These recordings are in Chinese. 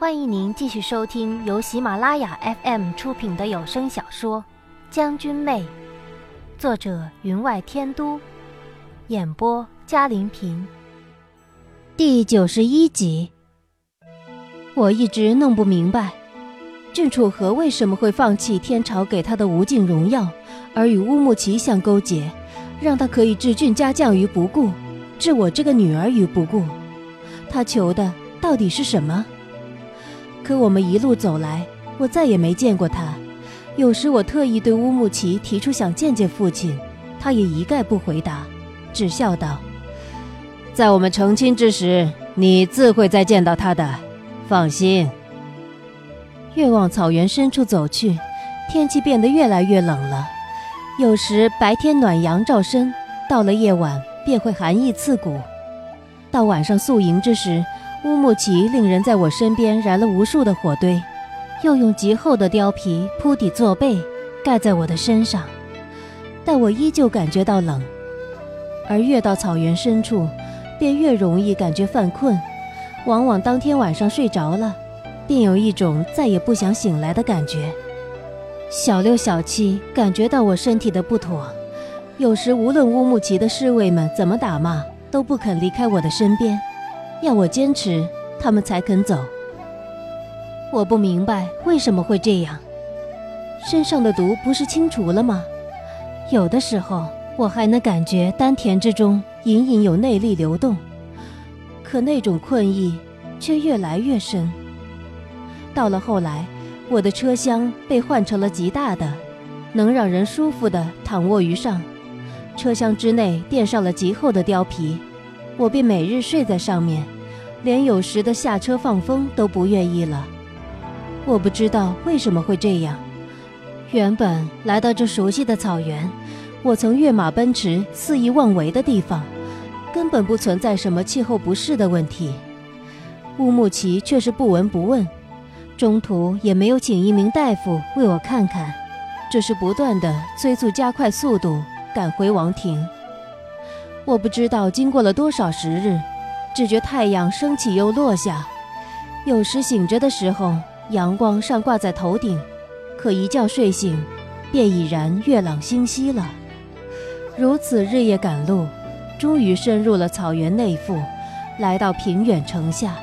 欢迎您继续收听由喜马拉雅 FM 出品的有声小说《将军妹》，作者云外天都，演播嘉玲平。第九十一集。我一直弄不明白，郡主和为什么会放弃天朝给他的无尽荣耀，而与乌木齐相勾结，让他可以置郡家将于不顾，置我这个女儿于不顾。他求的到底是什么？可我们一路走来，我再也没见过他。有时我特意对乌木齐提出想见见父亲，他也一概不回答，只笑道：“在我们成亲之时，你自会再见到他的，放心。”越往草原深处走去，天气变得越来越冷了。有时白天暖阳照身，到了夜晚便会寒意刺骨。到晚上宿营之时，乌木齐令人在我身边燃了无数的火堆，又用极厚的貂皮铺底做被，盖在我的身上，但我依旧感觉到冷。而越到草原深处，便越容易感觉犯困，往往当天晚上睡着了，便有一种再也不想醒来的感觉。小六、小七感觉到我身体的不妥，有时无论乌木齐的侍卫们怎么打骂，都不肯离开我的身边。要我坚持，他们才肯走。我不明白为什么会这样。身上的毒不是清除了吗？有的时候我还能感觉丹田之中隐隐有内力流动，可那种困意却越来越深。到了后来，我的车厢被换成了极大的，能让人舒服的躺卧于上，车厢之内垫上了极厚的貂皮。我便每日睡在上面，连有时的下车放风都不愿意了。我不知道为什么会这样。原本来到这熟悉的草原，我曾跃马奔驰、肆意妄为的地方，根本不存在什么气候不适的问题。乌木齐却是不闻不问，中途也没有请一名大夫为我看看，只是不断的催促加快速度赶回王庭。我不知道经过了多少时日，只觉太阳升起又落下。有时醒着的时候，阳光尚挂在头顶，可一觉睡醒，便已然月朗星稀了。如此日夜赶路，终于深入了草原内腹，来到平远城下。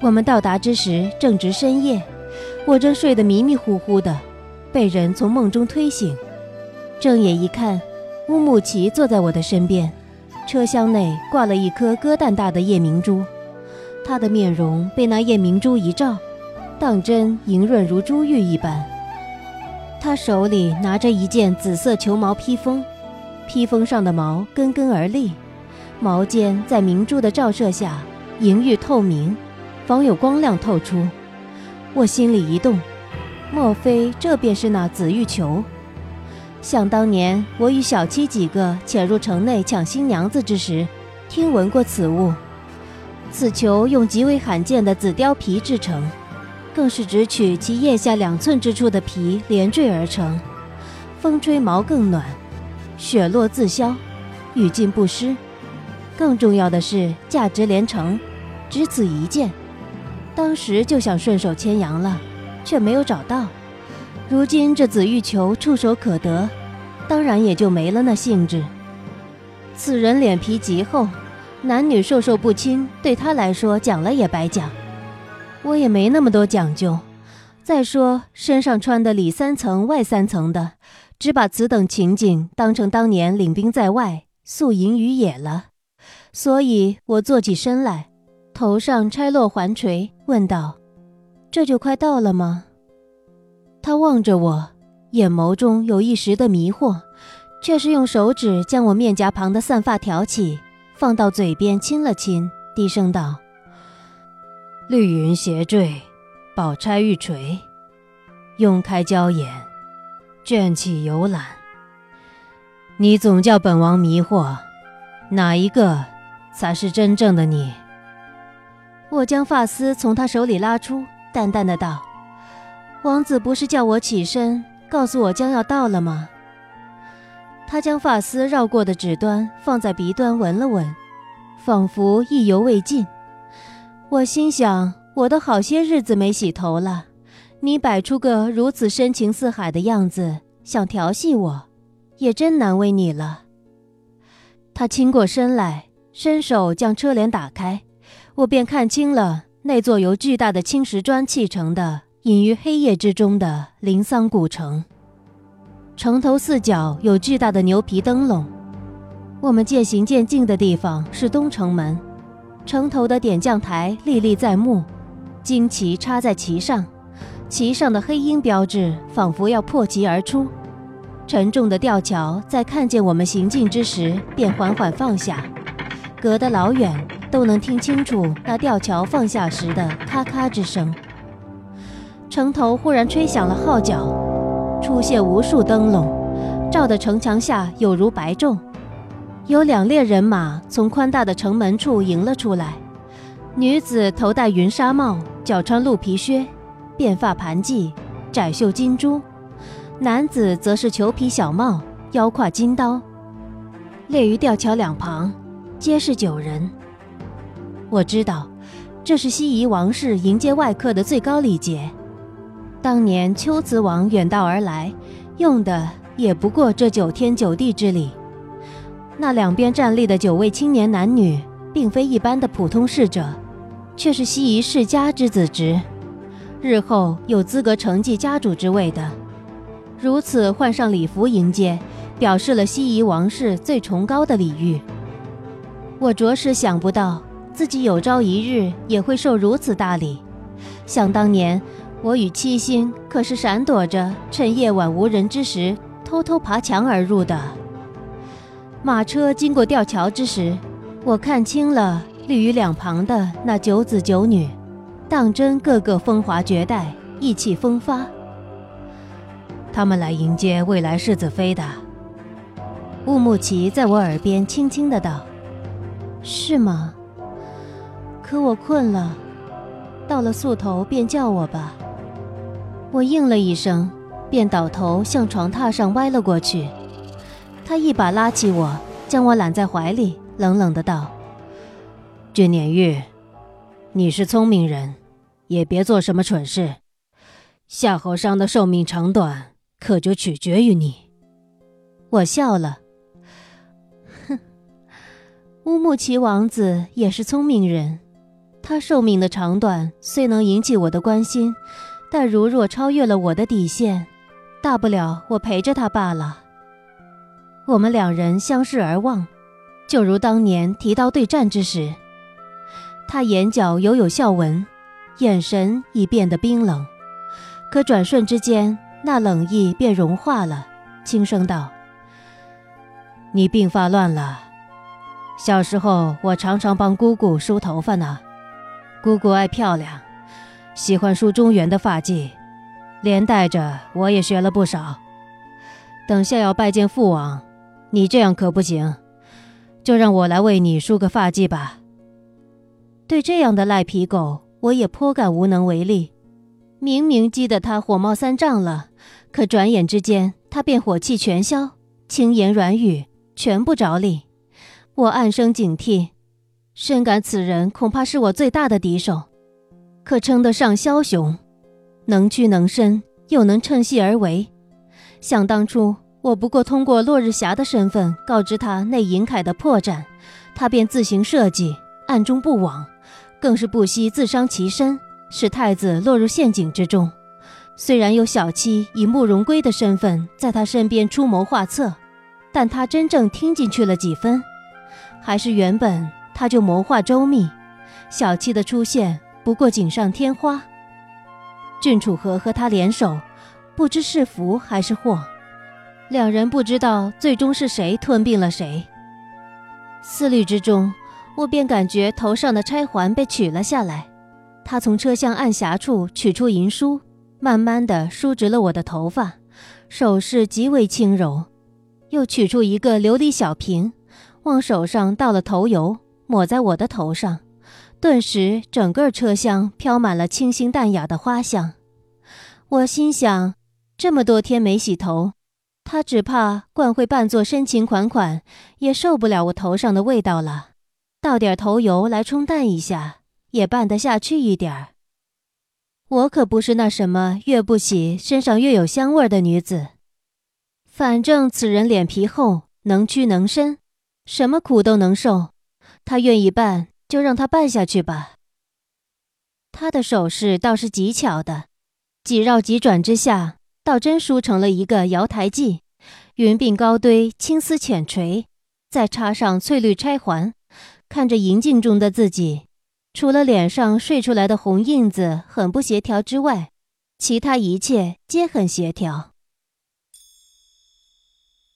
我们到达之时正值深夜，我正睡得迷迷糊糊的，被人从梦中推醒，睁眼一看，乌木齐坐在我的身边。车厢内挂了一颗鸽蛋大的夜明珠，他的面容被那夜明珠一照，当真莹润如珠玉一般。他手里拿着一件紫色球毛披风，披风上的毛根根而立，毛尖在明珠的照射下莹玉透明，仿有光亮透出。我心里一动，莫非这便是那紫玉球？想当年，我与小七几个潜入城内抢新娘子之时，听闻过此物。此球用极为罕见的紫貂皮制成，更是只取其腋下两寸之处的皮连缀而成。风吹毛更暖，雪落自消，雨尽不湿。更重要的是价值连城，只此一件。当时就想顺手牵羊了，却没有找到。如今这紫玉球触手可得，当然也就没了那兴致。此人脸皮极厚，男女授受不亲，对他来说讲了也白讲。我也没那么多讲究。再说身上穿的里三层外三层的，只把此等情景当成当年领兵在外宿营于野了。所以我坐起身来，头上拆落环垂，问道：“这就快到了吗？”他望着我，眼眸中有一时的迷惑，却是用手指将我面颊旁的散发挑起，放到嘴边亲了亲，低声道：“绿云斜坠，宝钗玉垂，拥开娇眼，卷起游览。你总叫本王迷惑，哪一个才是真正的你？”我将发丝从他手里拉出，淡淡的道。王子不是叫我起身，告诉我将要到了吗？他将发丝绕过的指端放在鼻端闻了闻，仿佛意犹未尽。我心想，我都好些日子没洗头了，你摆出个如此深情似海的样子，想调戏我，也真难为你了。他倾过身来，伸手将车帘打开，我便看清了那座由巨大的青石砖砌成的、隐于黑夜之中的灵桑古城。城头四角有巨大的牛皮灯笼。我们渐行渐近的地方是东城门，城头的点将台历历在目，旌旗插在旗上，旗上的黑鹰标志仿佛要破旗而出。沉重的吊桥在看见我们行进之时便缓缓放下，隔得老远都能听清楚那吊桥放下时的咔咔之声。城头忽然吹响了号角。出现无数灯笼，照得城墙下有如白昼。有两列人马从宽大的城门处迎了出来，女子头戴云纱帽，脚穿鹿皮靴，辫发盘髻，窄袖金珠；男子则是裘皮小帽，腰挎金刀。列于吊桥两旁，皆是九人。我知道，这是西夷王室迎接外客的最高礼节。当年秋子王远道而来，用的也不过这九天九地之礼。那两边站立的九位青年男女，并非一般的普通侍者，却是西夷世家之子侄，日后有资格承继家主之位的。如此换上礼服迎接，表示了西夷王室最崇高的礼遇。我着实想不到自己有朝一日也会受如此大礼。想当年。我与七星可是闪躲着，趁夜晚无人之时，偷偷爬墙而入的。马车经过吊桥之时，我看清了立于两旁的那九子九女，当真个个风华绝代，意气风发。他们来迎接未来世子妃的。乌木齐在我耳边轻轻的道：“是吗？可我困了，到了宿头便叫我吧。”我应了一声，便倒头向床榻上歪了过去。他一把拉起我，将我揽在怀里，冷冷的道：“君年玉，你是聪明人，也别做什么蠢事。夏侯商的寿命长短，可就取决于你。”我笑了，哼，乌木齐王子也是聪明人，他寿命的长短虽能引起我的关心。但如若超越了我的底线，大不了我陪着他罢了。我们两人相视而望，就如当年提刀对战之时。他眼角犹有笑纹，眼神已变得冰冷，可转瞬之间，那冷意便融化了，轻声道：“你鬓发乱了。小时候我常常帮姑姑梳头发呢，姑姑爱漂亮。”喜欢梳中原的发髻，连带着我也学了不少。等下要拜见父王，你这样可不行，就让我来为你梳个发髻吧。对这样的赖皮狗，我也颇感无能为力。明明激得他火冒三丈了，可转眼之间他便火气全消，轻言软语全不着力。我暗生警惕，深感此人恐怕是我最大的敌手。可称得上枭雄，能屈能伸，又能趁隙而为。想当初，我不过通过落日霞的身份告知他那银铠的破绽，他便自行设计，暗中布网，更是不惜自伤其身，使太子落入陷阱之中。虽然有小七以慕容归的身份在他身边出谋划策，但他真正听进去了几分？还是原本他就谋划周密？小七的出现。不过锦上添花。郡主和和他联手，不知是福还是祸。两人不知道最终是谁吞并了谁。思虑之中，我便感觉头上的钗环被取了下来。他从车厢暗匣处取出银梳，慢慢的梳直了我的头发，手势极为轻柔。又取出一个琉璃小瓶，往手上倒了头油，抹在我的头上。顿时，整个车厢飘满了清新淡雅的花香。我心想，这么多天没洗头，他只怕惯会扮作深情款款，也受不了我头上的味道了。倒点头油来冲淡一下，也办得下去一点儿。我可不是那什么越不洗身上越有香味的女子。反正此人脸皮厚，能屈能伸，什么苦都能受。他愿意办，就让他办下去吧。他的手势倒是极巧的，几绕几转之下，倒真梳成了一个瑶台髻，云鬓高堆，青丝浅垂，再插上翠绿钗环，看着银镜中的自己。除了脸上睡出来的红印子很不协调之外，其他一切皆很协调。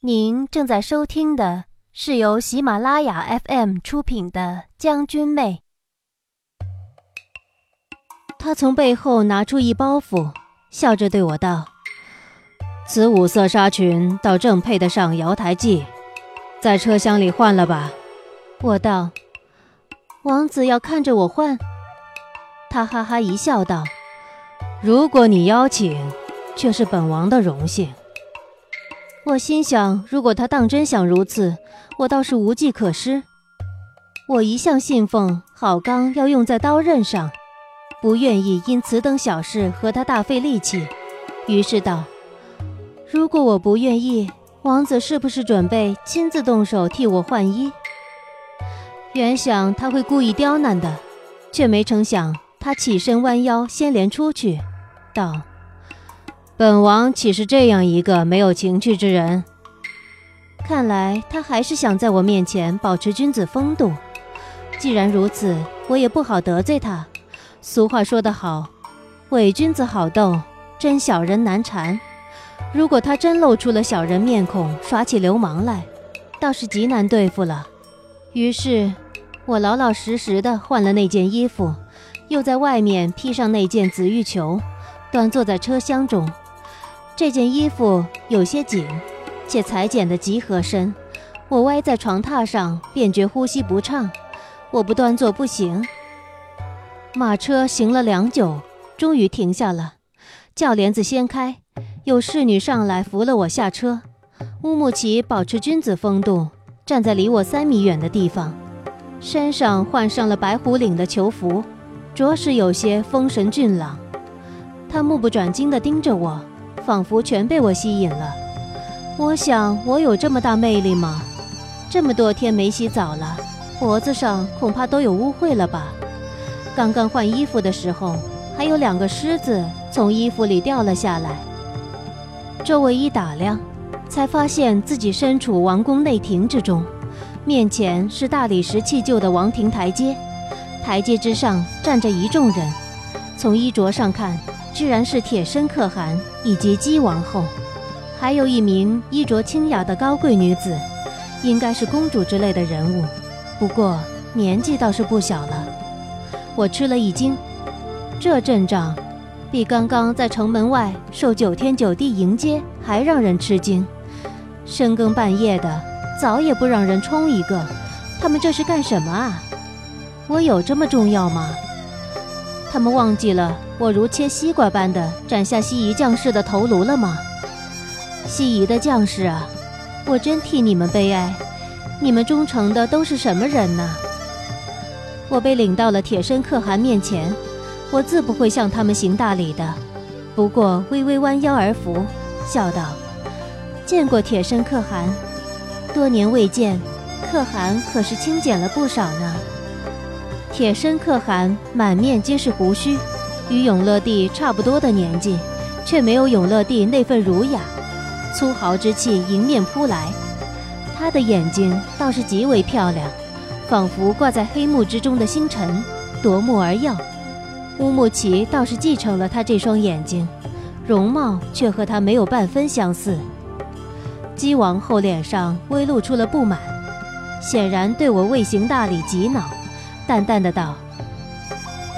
您正在收听的是由喜马拉雅 FM 出品的《将军妹》。他从背后拿出一包袱，笑着对我道：“此五色纱裙倒正配得上瑶台髻，在车厢里换了吧。”我道。王子要看着我换，他哈哈一笑，道：“如果你邀请，却是本王的荣幸。”我心想，如果他当真想如此，我倒是无计可施。我一向信奉好钢要用在刀刃上，不愿意因此等小事和他大费力气，于是道：“如果我不愿意，王子是不是准备亲自动手替我换衣？”原想他会故意刁难的，却没成想他起身弯腰，先连出去，道：“本王岂是这样一个没有情趣之人？看来他还是想在我面前保持君子风度。既然如此，我也不好得罪他。俗话说得好，伪君子好斗，真小人难缠。如果他真露出了小人面孔，耍起流氓来，倒是极难对付了。”于是，我老老实实的换了那件衣服，又在外面披上那件紫玉裘，端坐在车厢中。这件衣服有些紧，且裁剪的极合身。我歪在床榻上，便觉呼吸不畅。我不端坐不行。马车行了良久，终于停下了。轿帘子掀开，有侍女上来扶了我下车。乌木齐保持君子风度。站在离我三米远的地方，身上换上了白虎领的囚服，着实有些风神俊朗。他目不转睛地盯着我，仿佛全被我吸引了。我想，我有这么大魅力吗？这么多天没洗澡了，脖子上恐怕都有污秽了吧？刚刚换衣服的时候，还有两个虱子从衣服里掉了下来。周围一打量。才发现自己身处王宫内庭之中，面前是大理石砌就的王庭台阶，台阶之上站着一众人。从衣着上看，居然是铁身可汗以及姬王后，还有一名衣着清雅的高贵女子，应该是公主之类的人物，不过年纪倒是不小了。我吃了一惊，这阵仗，比刚刚在城门外受九天九地迎接还让人吃惊。深更半夜的，早也不让人冲一个，他们这是干什么啊？我有这么重要吗？他们忘记了我如切西瓜般的斩下西夷将士的头颅了吗？西夷的将士啊，我真替你们悲哀。你们忠诚的都是什么人呢？我被领到了铁身可汗面前，我自不会向他们行大礼的，不过微微弯腰而伏，笑道。见过铁身可汗，多年未见，可汗可是清减了不少呢。铁身可汗满面皆是胡须，与永乐帝差不多的年纪，却没有永乐帝那份儒雅，粗豪之气迎面扑来。他的眼睛倒是极为漂亮，仿佛挂在黑幕之中的星辰，夺目而耀。乌木齐倒是继承了他这双眼睛，容貌却和他没有半分相似。姬王后脸上微露出了不满，显然对我未行大礼极恼，淡淡的道：“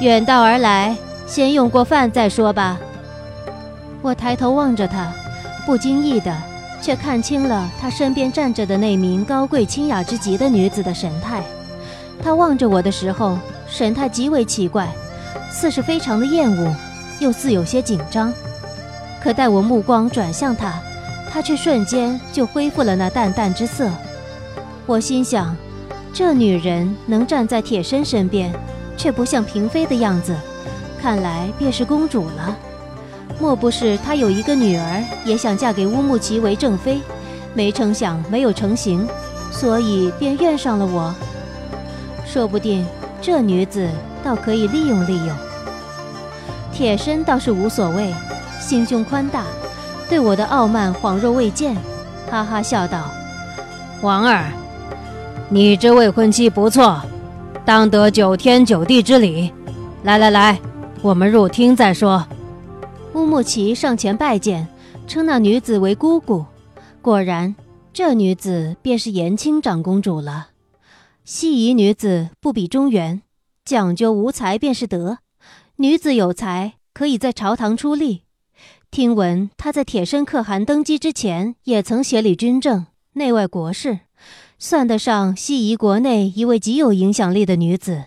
远道而来，先用过饭再说吧。”我抬头望着他，不经意的却看清了他身边站着的那名高贵清雅之极的女子的神态。她望着我的时候，神态极为奇怪，似是非常的厌恶，又似有些紧张。可待我目光转向她。她却瞬间就恢复了那淡淡之色。我心想，这女人能站在铁身身边，却不像嫔妃的样子，看来便是公主了。莫不是她有一个女儿，也想嫁给乌木齐为正妃，没成想没有成行，所以便怨上了我。说不定这女子倒可以利用利用。铁身倒是无所谓，心胸宽大，对我的傲慢恍若未见，哈哈笑道：“王儿，你这未婚妻不错，当得九天九地之礼。来来来，我们入厅再说。”乌木齐上前拜见，称那女子为姑姑。果然，这女子便是延庆长公主了。西夷女子不比中原，讲究无才便是德。女子有才，可以在朝堂出力。听闻她在铁身可汗登基之前，也曾协理军政、内外国事，算得上西夷国内一位极有影响力的女子。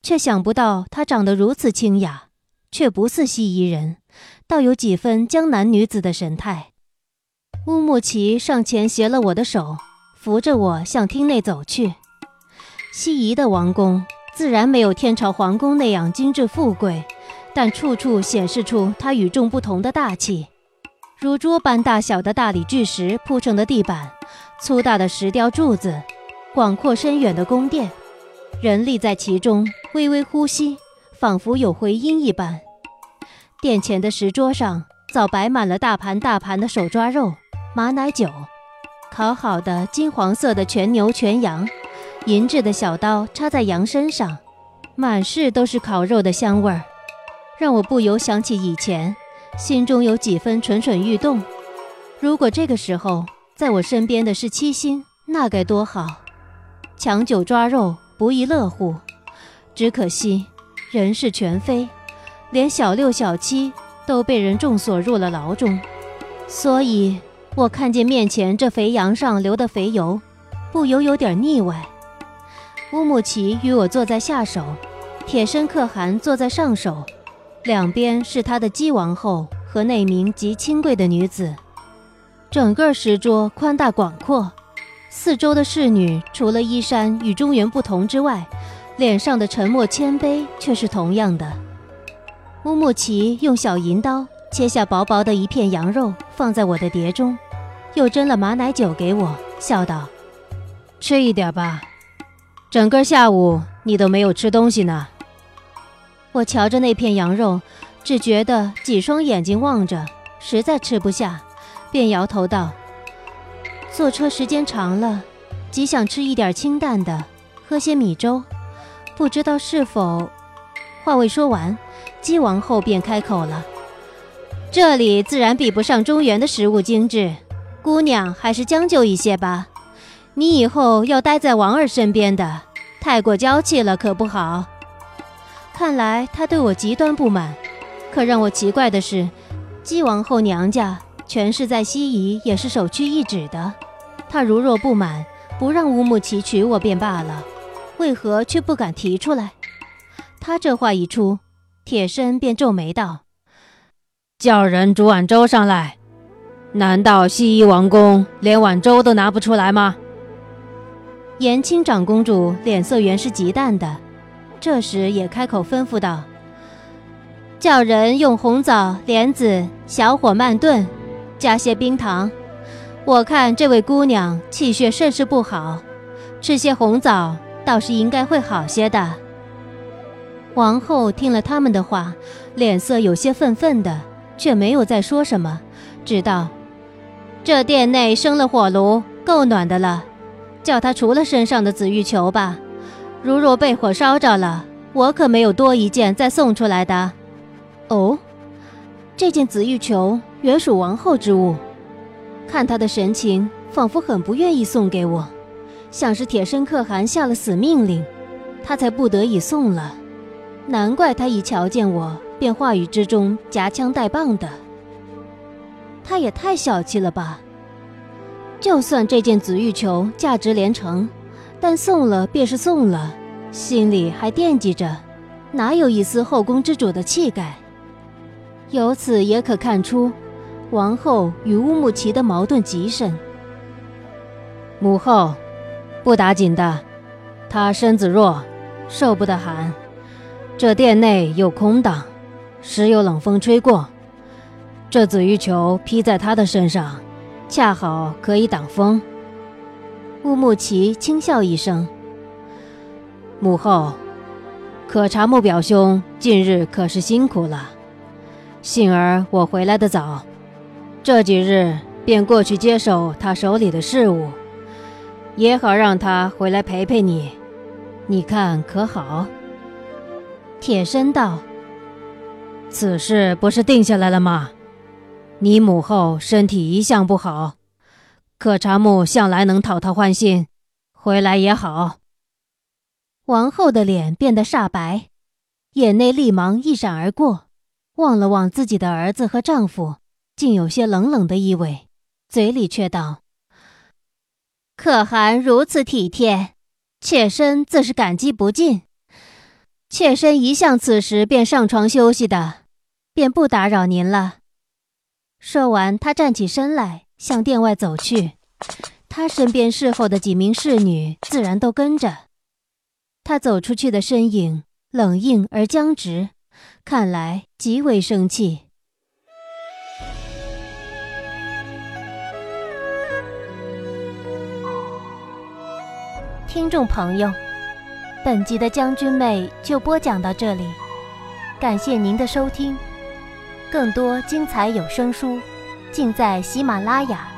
却想不到她长得如此清雅，却不似西夷人。倒有几分江南女子的神态。乌木齐上前携了我的手，扶着我向厅内走去。西夷的王宫自然没有天朝皇宫那样精致富贵，但处处显示出它与众不同的大气。如桌般大小的大理巨石铺成的地板，粗大的石雕柱子，广阔深远的宫殿，人立在其中，微微呼吸，仿佛有回音一般。殿前的石桌上早摆满了大盘大盘的手抓肉、马奶酒，烤好的金黄色的全牛全羊，银质的小刀插在羊身上，满室都是烤肉的香味儿，让我不由想起以前，心中有几分蠢蠢欲动。如果这个时候在我身边的是七星，那该多好！抢酒抓肉不亦乐乎，只可惜人事全非。连小六、小七都被人重锁入了牢中，所以我看见面前这肥羊上流的肥油，不由有点腻歪。乌木齐与我坐在下手，铁身可汗坐在上手，两边是他的姬王后和那名极清贵的女子。整个石桌宽大广阔，四周的侍女除了衣衫与中原不同之外，脸上的沉默谦卑却是同样的。乌木齐用小银刀切下薄薄的一片羊肉，放在我的碟中，又斟了马奶酒给我，笑道：“吃一点吧，整个下午你都没有吃东西呢。”我瞧着那片羊肉，只觉得几双眼睛望着，实在吃不下，便摇头道：“坐车时间长了，极想吃一点清淡的，喝些米粥，不知道是否……”话未说完。姬王后便开口了：“这里自然比不上中原的食物精致，姑娘还是将就一些吧。你以后要待在王儿身边的，太过娇气了可不好。”看来他对我极端不满。可让我奇怪的是，姬王后娘家权势在西夷也是首屈一指的，他如若不满，不让乌木齐娶我便罢了，为何却不敢提出来？他这话一出。铁身便皱眉道：“叫人煮碗粥上来。难道西夷王宫连碗粥都拿不出来吗？”延青长公主脸色原是极淡的，这时也开口吩咐道：“叫人用红枣、莲子小火慢炖，加些冰糖。我看这位姑娘气血甚是不好，吃些红枣倒是应该会好些的。”王后听了他们的话，脸色有些愤愤的，却没有再说什么，只道：“这殿内生了火炉，够暖的了，叫他除了身上的紫玉球吧。如若被火烧着了，我可没有多一件再送出来的。”哦，这件紫玉球原属王后之物，看她的神情，仿佛很不愿意送给我，像是铁身可汗下了死命令，她才不得已送了。难怪她一瞧见我，便话语之中夹枪带棒的。他也太小气了吧！就算这件紫玉球价值连城，但送了便是送了，心里还惦记着，哪有一丝后宫之主的气概？由此也可看出，王后与乌木齐的矛盾极深。母后，不打紧的，她身子弱，受不得寒。这殿内又空荡，时有冷风吹过，这紫玉球披在她的身上，恰好可以挡风。乌木齐轻笑一声：“母后，可察木表兄近日可是辛苦了。幸而我回来的早，这几日便过去接手他手里的事务，也好让他回来陪陪你。你看可好？”铁身道：“此事不是定下来了吗？你母后身体一向不好。”可查木向来能讨她欢心，回来也好。王后的脸变得煞白，眼内厉芒一闪而过，望了望自己的儿子和丈夫，竟有些冷冷的意味，嘴里却道：“可汗如此体贴，妾身自是感激不尽。妾身一向此时便上床休息的，便不打扰您了。”说完，他站起身来。向殿外走去，他身边侍候的几名侍女自然都跟着。他走出去的身影冷硬而僵直，看来极为生气。听众朋友，本集的将军妹就播讲到这里，感谢您的收听，更多精彩有声书。尽在喜马拉雅。